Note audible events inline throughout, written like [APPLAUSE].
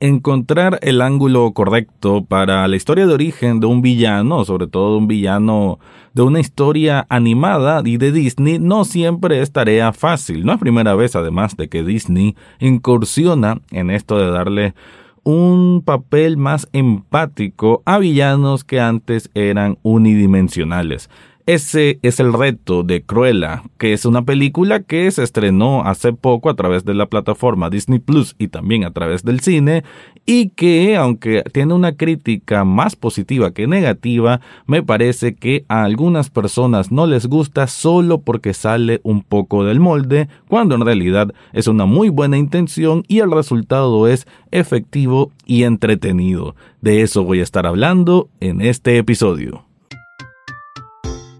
encontrar el ángulo correcto para la historia de origen de un villano, sobre todo de un villano de una historia animada y de Disney, no siempre es tarea fácil. No es primera vez, además, de que Disney incursiona en esto de darle un papel más empático a villanos que antes eran unidimensionales. Ese es el reto de Cruella, que es una película que se estrenó hace poco a través de la plataforma Disney Plus y también a través del cine, y que, aunque tiene una crítica más positiva que negativa, me parece que a algunas personas no les gusta solo porque sale un poco del molde, cuando en realidad es una muy buena intención y el resultado es efectivo y entretenido. De eso voy a estar hablando en este episodio.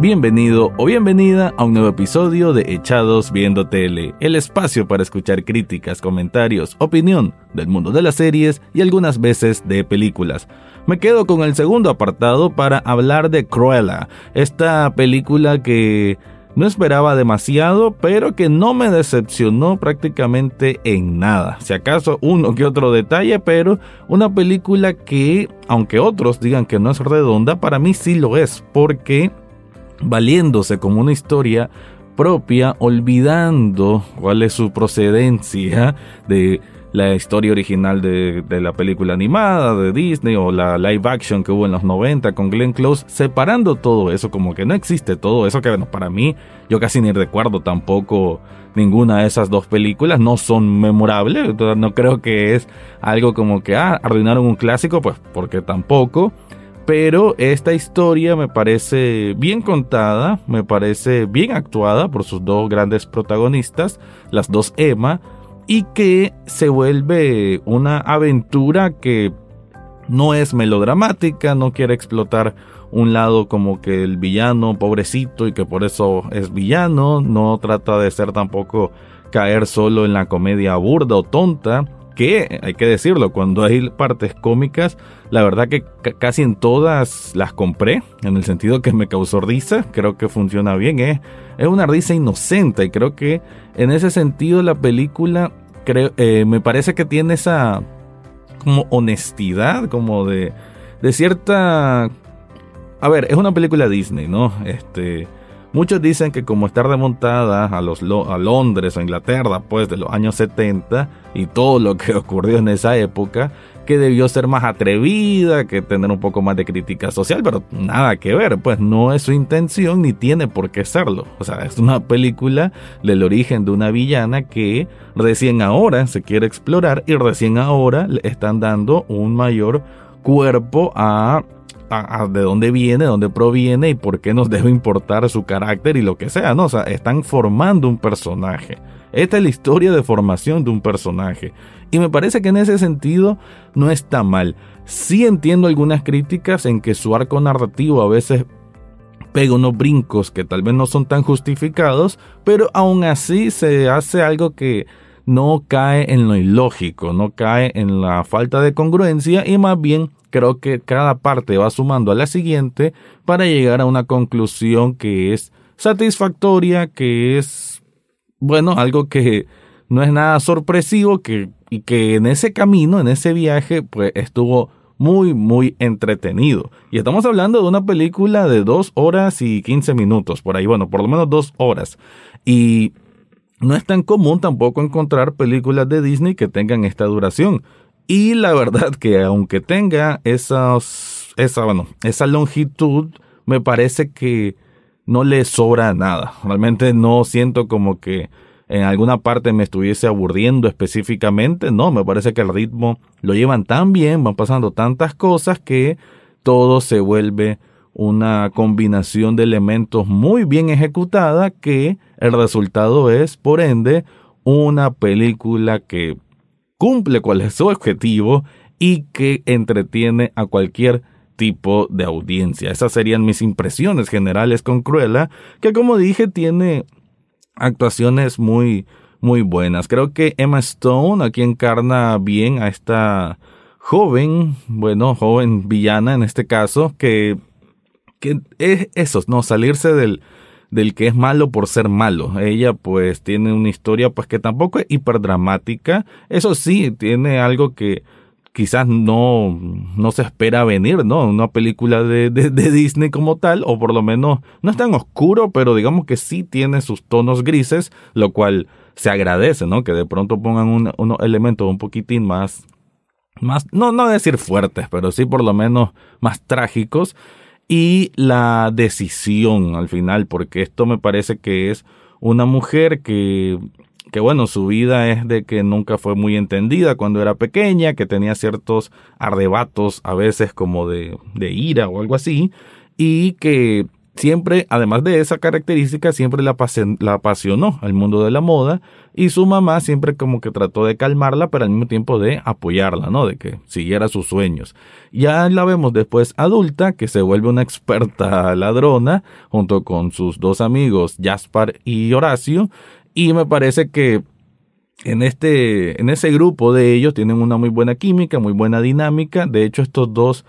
Bienvenido o bienvenida a un nuevo episodio de Echados Viendo Tele, el espacio para escuchar críticas, comentarios, opinión del mundo de las series y algunas veces de películas. Me quedo con el segundo apartado para hablar de Cruella, esta película que no esperaba demasiado, pero que no me decepcionó prácticamente en nada. Si acaso uno que otro detalle, pero una película que, aunque otros digan que no es redonda, para mí sí lo es, porque valiéndose como una historia propia, olvidando cuál es su procedencia de la historia original de, la película animada de Disney o la live action que hubo en los 90 con Glenn Close, separando todo eso, como que no existe todo eso, que bueno, para mí yo casi ni recuerdo tampoco ninguna de esas dos películas, no son memorables, no creo que es algo como que, ah, arruinaron un clásico, pues porque tampoco pero esta historia me parece bien contada, me parece bien actuada por sus dos grandes protagonistas, las dos Emma, y que se vuelve una aventura que no es melodramática, no quiere explotar un lado como que el villano pobrecito y que por eso es villano, no trata de ser tampoco caer solo en la comedia burda o tonta, que hay que decirlo, cuando hay partes cómicas, la verdad que casi en todas las compré, en el sentido que me causó risa, creo que funciona bien, es, es una risa inocente y creo que en ese sentido la película creo, eh, me parece que tiene esa como honestidad, como de, de cierta... A ver, es una película Disney, ¿no? Este Muchos dicen que como está remontada a, los, a Londres o Inglaterra, pues de los años 70 y todo lo que [LAUGHS] ocurrió en esa época, que debió ser más atrevida, que tener un poco más de crítica social, pero nada que ver, pues no es su intención ni tiene por qué serlo. O sea, es una película del origen de una villana que recién ahora se quiere explorar y recién ahora le están dando un mayor cuerpo a de dónde viene, de dónde proviene y por qué nos [LAUGHS] debe importar su carácter y lo que sea, ¿no? O sea, están formando un personaje. Esta es la historia de formación de un personaje. Y me parece que en ese sentido no está mal. Sí entiendo algunas críticas en que su arco narrativo a veces pega unos brincos que tal vez no son tan justificados, pero aún así se hace algo que no cae en lo ilógico, no cae en la falta de congruencia y más bien creo que cada parte va sumando a la siguiente para llegar a una conclusión que es satisfactoria, que es, bueno, algo que no es nada sorpresivo que, y que en ese camino, en ese viaje, pues estuvo muy, muy entretenido. Y estamos hablando de una película de dos horas y quince minutos, por ahí, bueno, por lo menos dos horas. Y no es tan común tampoco encontrar películas de Disney que tengan esta duración. Y la verdad que aunque tenga esas, esa, bueno, esa longitud, me parece que no le sobra nada. Realmente no siento como que en alguna parte me estuviese aburriendo específicamente. No, me parece que el ritmo lo llevan tan bien, van pasando tantas cosas que todo se vuelve una combinación de elementos muy bien ejecutada que el resultado es, por ende, una película que cumple cuál es su objetivo y que entretiene a cualquier tipo de audiencia. Esas serían mis impresiones generales con Cruella, que como dije tiene actuaciones muy muy buenas. Creo que Emma Stone aquí encarna bien a esta joven, bueno, joven villana en este caso, que, que es eso, ¿no? Salirse del, del que es malo por ser malo. Ella pues tiene una historia pues que tampoco es hiperdramática. Eso sí, tiene algo que quizás no, no se espera venir, ¿no? Una película de, de, Disney como tal, o por lo menos no es tan oscuro, pero digamos que sí tiene sus tonos grises, lo cual se agradece, ¿no? Que de pronto pongan unos elementos un poquitín más, más, no, no decir fuertes, pero sí por lo menos más trágicos. Y la decisión al final, porque esto me parece que es una mujer que que bueno, su vida es de que nunca fue muy entendida cuando era pequeña, que tenía ciertos arrebatos a veces como de, de ira o algo así, y que siempre, además de esa característica, siempre la, la apasionó al mundo de la moda y su mamá siempre como que trató de calmarla, pero al mismo tiempo de apoyarla, ¿no? De que siguiera sus sueños. Ya la vemos después adulta, que se vuelve una experta ladrona, junto con sus dos amigos, Jaspar y Horacio, y me parece que en este, en ese grupo de ellos tienen una muy buena química, muy buena dinámica. De hecho, estos dos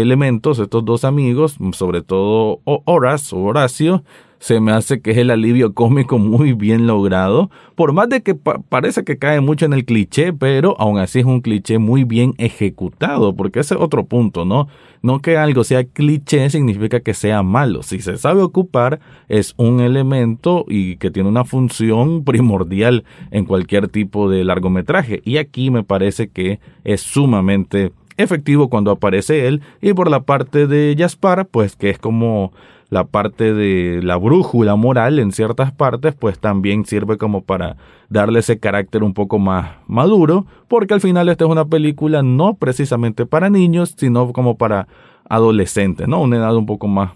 elementos, estos dos amigos, sobre todo Horace o Horacio, se me hace que es el alivio cómico muy bien logrado, por más de que parece que cae mucho en el cliché, pero aún así es un cliché muy bien ejecutado, porque ese es otro punto, ¿no? No que algo sea cliché significa que sea malo, si se sabe ocupar es un elemento y que tiene una función [LAUGHS] primordial en cualquier tipo de largometraje, y aquí me parece que es sumamente efectivo cuando aparece él y por la parte de Jaspar pues que es como la parte de la brújula moral en ciertas partes, pues también sirve como para darle ese carácter un poco más maduro, porque al final esta es una película no precisamente para niños, sino como para adolescentes, ¿no? Una edad un poco más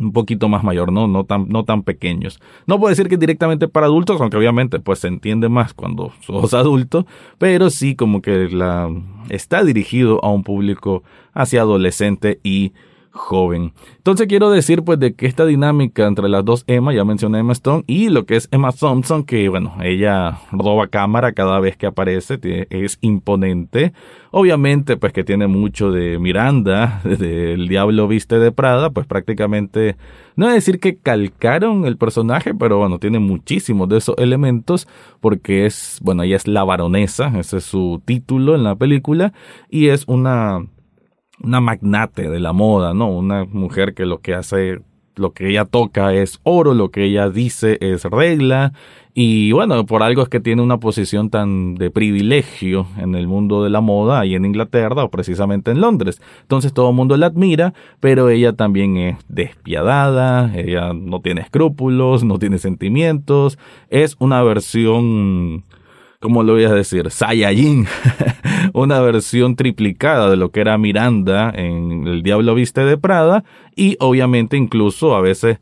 un poquito más mayor, ¿no? No tan, no tan pequeños. No puedo decir que directamente para adultos, aunque obviamente pues se entiende más cuando [LAUGHS] sos adulto, pero sí como que la, está dirigido a un público hacia adolescente y joven. Entonces quiero decir pues de que esta dinámica entre las dos Emma, ya mencioné Emma Stone, y lo que es Emma Thompson, que bueno, ella roba cámara cada vez que aparece, es imponente. Obviamente pues que tiene mucho de Miranda, [LAUGHS] de El Diablo Viste de Prada, pues prácticamente, no es decir que calcaron el personaje, pero bueno, tiene muchísimos de esos elementos, porque es, bueno, ella es la baronesa, ese es su título en la película, y es una una magnate de la moda, ¿no? Una mujer que lo que hace, lo que ella toca es oro, lo que ella dice es regla, y bueno, por algo es que tiene una posición tan de privilegio en el mundo de la moda ahí en Inglaterra o precisamente en Londres. Entonces todo el mundo la admira, pero ella también es despiadada, ella no tiene escrúpulos, no tiene sentimientos, es una versión ¿cómo lo voy a decir? Saiyajin, [LAUGHS] una versión triplicada de lo que era Miranda en El Diablo Viste de Prada y obviamente incluso a veces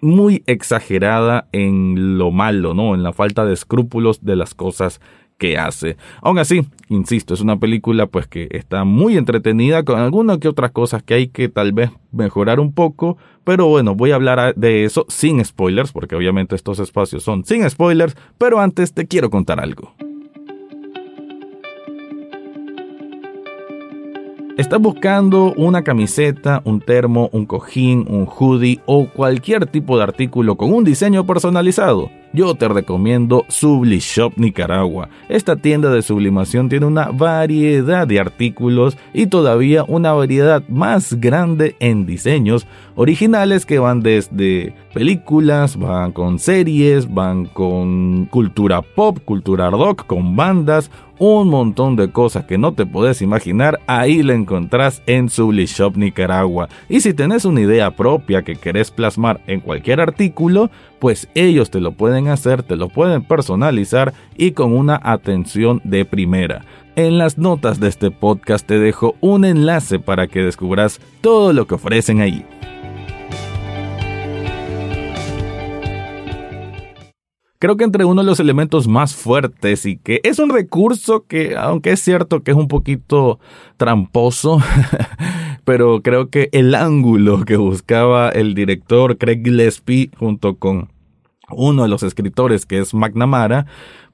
muy exagerada en lo malo, ¿no? En la falta de escrúpulos de las cosas que hace. Aún así, insisto, es una película pues que está muy entretenida con algunas que otras cosas que hay que tal vez mejorar un poco, pero bueno, voy a hablar de eso sin spoilers, porque obviamente estos espacios son sin spoilers, pero antes te quiero contar algo. ¿Estás buscando una camiseta, un termo, un cojín, un hoodie o cualquier tipo de artículo con un diseño personalizado? Yo te recomiendo Sublishop Nicaragua. Esta tienda de sublimación tiene una variedad de artículos y todavía una variedad más grande en diseños originales que van desde películas, van con series, van con cultura pop, cultura rock, con bandas, un montón de cosas que no te puedes imaginar, ahí la encontrás en Sublishop Nicaragua. Y si tenés una idea propia que querés plasmar en cualquier artículo, pues ellos te lo pueden hacer, te lo pueden personalizar y con una atención de primera. En las notas de este podcast te dejo un enlace para que descubras todo lo que ofrecen ahí. Creo que entre uno de los elementos más fuertes y que es un recurso que, aunque es cierto que es un poquito tramposo, [LAUGHS] pero creo que el ángulo que buscaba el director Craig Gillespie junto con uno de los escritores que es McNamara,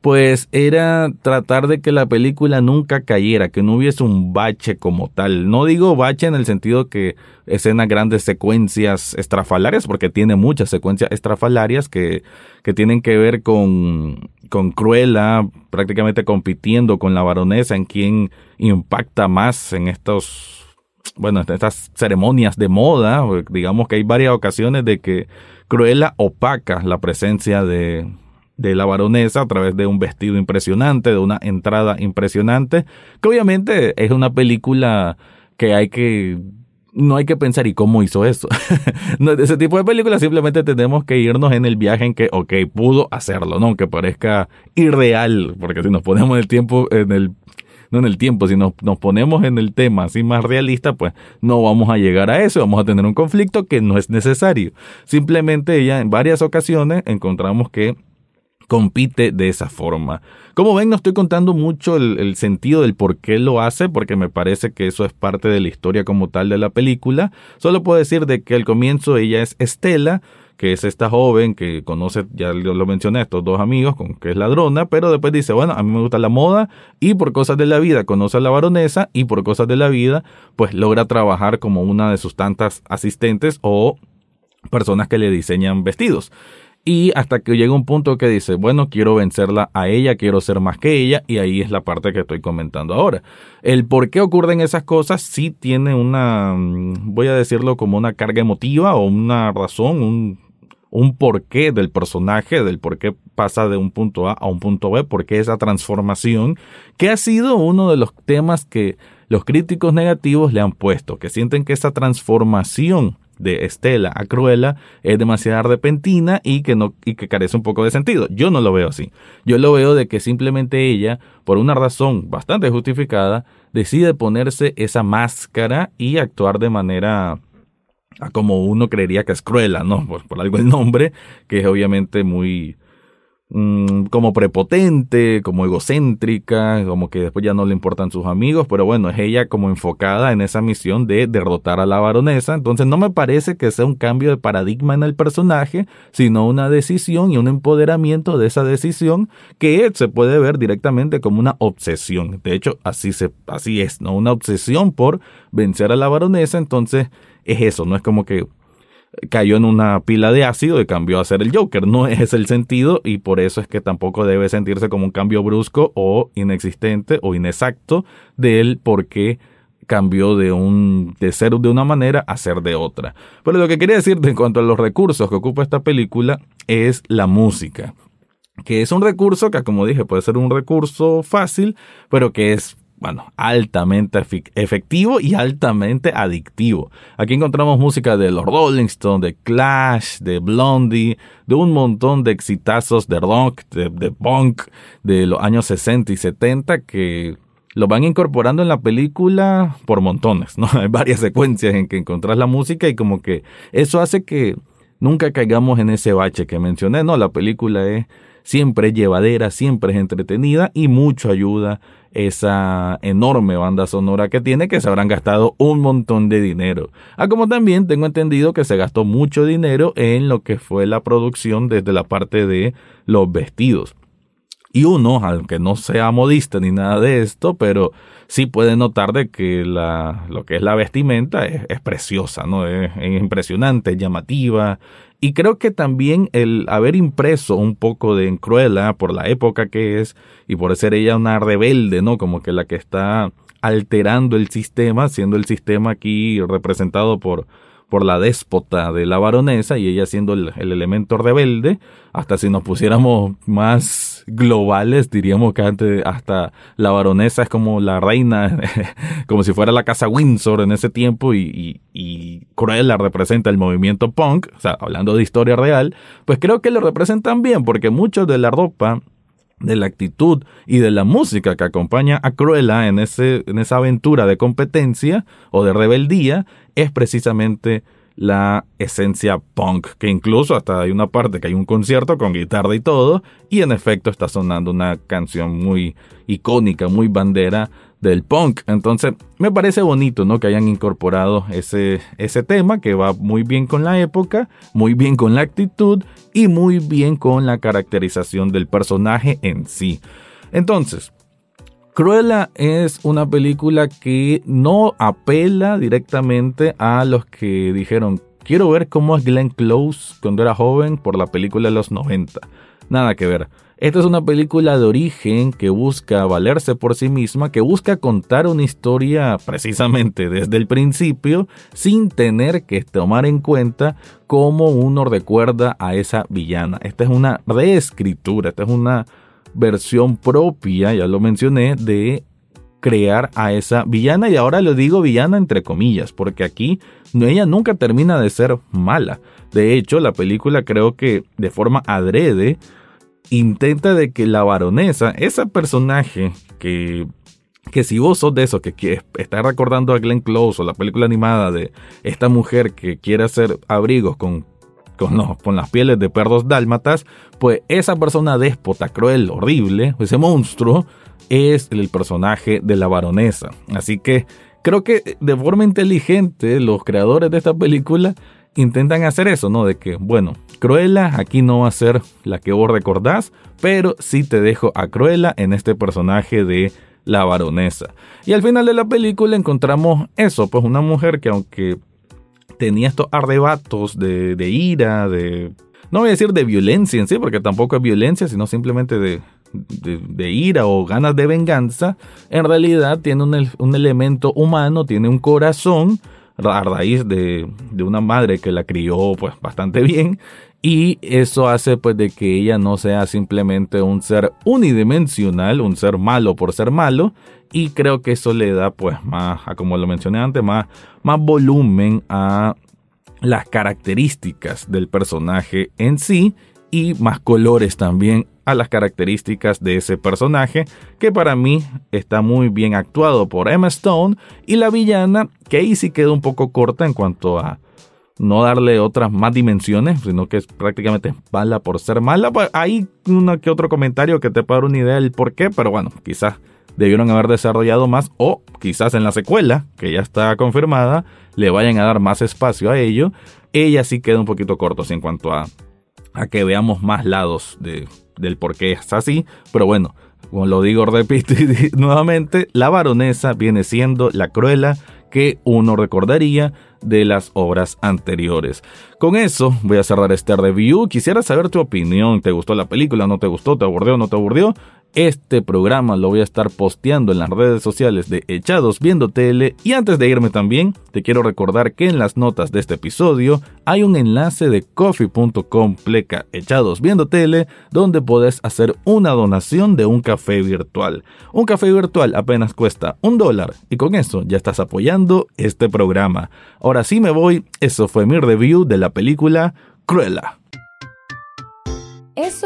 pues era tratar de que la película nunca cayera, que no hubiese un bache como tal. No digo bache en el sentido que escenas grandes secuencias estrafalarias, porque tiene muchas secuencias estrafalarias que, que tienen que ver con, con Cruella prácticamente compitiendo con la baronesa en quien impacta más en estos bueno, estas ceremonias de moda, digamos que hay varias ocasiones de que Cruella opaca la presencia de, de la baronesa a través de un vestido impresionante, de una entrada impresionante, que obviamente es una película que hay que no hay que pensar y cómo hizo eso. [LAUGHS] ese tipo de películas simplemente tenemos que irnos en el viaje en que, ok, pudo hacerlo, ¿no? Aunque parezca irreal, porque si nos ponemos el tiempo en el no en el tiempo, si nos, nos ponemos en el tema así más realista, pues no vamos a llegar a eso, vamos a tener un conflicto que no es necesario. Simplemente ella en varias ocasiones encontramos que compite de esa forma. Como ven, no estoy contando mucho el, sentido del por qué lo hace, porque me parece que eso es parte de la historia como tal de la película. Solo puedo decir de que al comienzo ella es Estela, que es esta joven que conoce, ya lo mencioné, estos dos amigos, con que es ladrona, pero después dice, bueno, a mí me gusta la moda y por cosas de la vida conoce a la baronesa y por cosas de la vida, pues logra trabajar como una de sus tantas asistentes o personas que le diseñan vestidos. Y hasta que llega un punto que dice, bueno, quiero vencerla a ella, quiero ser más que ella, y ahí es la parte que estoy comentando ahora. El por qué ocurren esas cosas sí tiene una, mm, voy a decirlo como una carga emotiva o una razón, un, un porqué del personaje, del por qué pasa de un punto A a un punto B, porque esa transformación, que ha sido uno de los temas que los críticos negativos le han puesto, que sienten que esa transformación de Estela a Cruella es demasiado repentina y que no y que carece un poco de sentido. Yo no lo veo así. Yo lo veo de que simplemente ella, por una razón bastante justificada, decide ponerse esa máscara y actuar de manera como uno creería que es Cruella, ¿no? Por, por algo el nombre, que es obviamente muy, mm, como prepotente, como egocéntrica, como que después ya no le importan sus amigos, pero bueno, es ella como enfocada en esa misión de derrotar a la baronesa, entonces no me parece que sea un cambio de paradigma en el personaje, sino una decisión y un empoderamiento de esa decisión que se puede ver directamente como una obsesión. De hecho, así se así es, ¿no? Una obsesión por vencer a la baronesa, entonces es eso, no es como que cayó en una pila de ácido y cambió a ser el Joker. No [LAUGHS] es el sentido y por eso es que tampoco debe sentirse como un cambio brusco o inexistente o inexacto del por qué cambió de un de ser de una manera a ser de otra. Pero lo que quería decirte en cuanto a los recursos que ocupa esta película es la música, que es un recurso que como dije puede ser un recurso fácil, pero que es bueno, altamente efectivo y altamente adictivo. Aquí encontramos música de los Rolling Stones, de Clash, de Blondie, de un montón de exitazos de rock, de, punk, de los años 60 y 70 que lo van incorporando en la película por montones, ¿no? [LAUGHS] Hay varias secuencias en que encontrás la música y como que eso hace que nunca caigamos en ese bache que mencioné, ¿no? La película es siempre llevadera, siempre es entretenida y mucho ayuda esa enorme banda sonora que tiene que se habrán gastado un montón de dinero. Ah, como también tengo entendido que se gastó mucho dinero en lo que fue la producción desde la parte de los vestidos. Y uno, aunque no sea modista ni nada de esto, pero sí puede notar de que la, lo que es la vestimenta es, preciosa, ¿no? Es, es, impresionante, llamativa, y creo que también el haber impreso un poco de Cruella por la época que es y por ser ella una rebelde, ¿no? Como que la que está alterando el sistema, siendo el sistema aquí representado por por la déspota de la baronesa y ella siendo el, elemento rebelde, hasta si nos pusiéramos más globales, diríamos que antes hasta la baronesa es como la reina, [LAUGHS] como si fuera la casa Windsor en ese tiempo y, y, y Cruella representa el movimiento punk, o sea, hablando de historia real, pues creo que lo representan bien porque mucho de la ropa de la actitud y de la música que acompaña a Cruella en, ese, en esa aventura de competencia o de rebeldía es precisamente la esencia punk, que incluso hasta hay una parte que hay un concierto con guitarra y todo, y en efecto está sonando una canción muy icónica, muy bandera del punk. Entonces, me parece bonito, ¿no? Que hayan incorporado ese, ese tema que va muy bien con la época, muy bien con la actitud y muy bien con la caracterización del personaje en sí. Entonces, Cruella es una película que no apela directamente a los que dijeron, quiero ver cómo es Glenn Close cuando era joven por la película de los 90. Nada que ver. Esta es una película de origen que busca valerse por sí misma, que busca contar una historia precisamente desde el principio, sin tener que tomar en cuenta cómo uno recuerda a esa villana. Esta es una reescritura, esta es una versión propia, ya lo mencioné, de crear a esa villana y ahora lo digo villana entre comillas, porque aquí ella nunca termina de ser mala. De hecho, la película creo que de forma adrede intenta de que la baronesa, ese personaje que que si vos sos de esos que, está recordando a Glenn Close o la película animada de esta mujer que quiere hacer abrigos con, con, con las pieles de perros dálmatas, pues esa persona déspota, cruel, horrible, ese monstruo, es el personaje de la baronesa. Así que creo que de forma inteligente los creadores de esta película intentan hacer eso, ¿no? De que, bueno, Cruella aquí no va a ser la que vos recordás, pero sí te dejo a Cruella en este personaje de la baronesa. Y al final de la película encontramos eso, pues una mujer que aunque tenía estos arrebatos de, ira, de... No voy a decir de violencia en sí, porque tampoco es violencia, sino simplemente de, de, ira o ganas de venganza, en realidad tiene un, un elemento humano, tiene un corazón a raíz de, de, una madre que la crió pues bastante bien. Y eso hace pues de que ella no sea simplemente un ser unidimensional, un ser malo por ser malo. Y creo que eso le da pues más, como lo mencioné antes, más, más volumen a las características del personaje en sí y más colores también a las características de ese personaje que para mí está muy bien actuado por Emma Stone y la villana que ahí sí queda un poco corta en cuanto a no darle otras más dimensiones, sino que es prácticamente mala por ser mala. Pues hay uno que otro comentario que te puede dar una idea del por qué, pero bueno, quizás debieron haber desarrollado más o quizás en la secuela, que ya está confirmada, le vayan a dar más espacio a ello. Ella sí queda un poquito corto en cuanto a, a que veamos más lados de, del por qué es así, pero bueno, como lo digo, repito [LAUGHS] nuevamente, la baronesa viene siendo la cruela que uno recordaría de las obras anteriores. Con eso voy a cerrar este review. Quisiera saber tu opinión. ¿Te gustó la película? ¿No te gustó? ¿Te aburrió? ¿No te aburrió? Este programa lo voy a estar posteando en las redes sociales de Echados Viendo Tele y antes de irme también te quiero recordar que en las notas de este episodio hay un enlace de coffee.com pleca Echados Viendo Tele donde puedes hacer una donación de un café virtual. Un café virtual apenas cuesta un dólar y con eso ya estás apoyando este programa. Ahora sí me voy, eso fue mi review de la película Cruella. Eso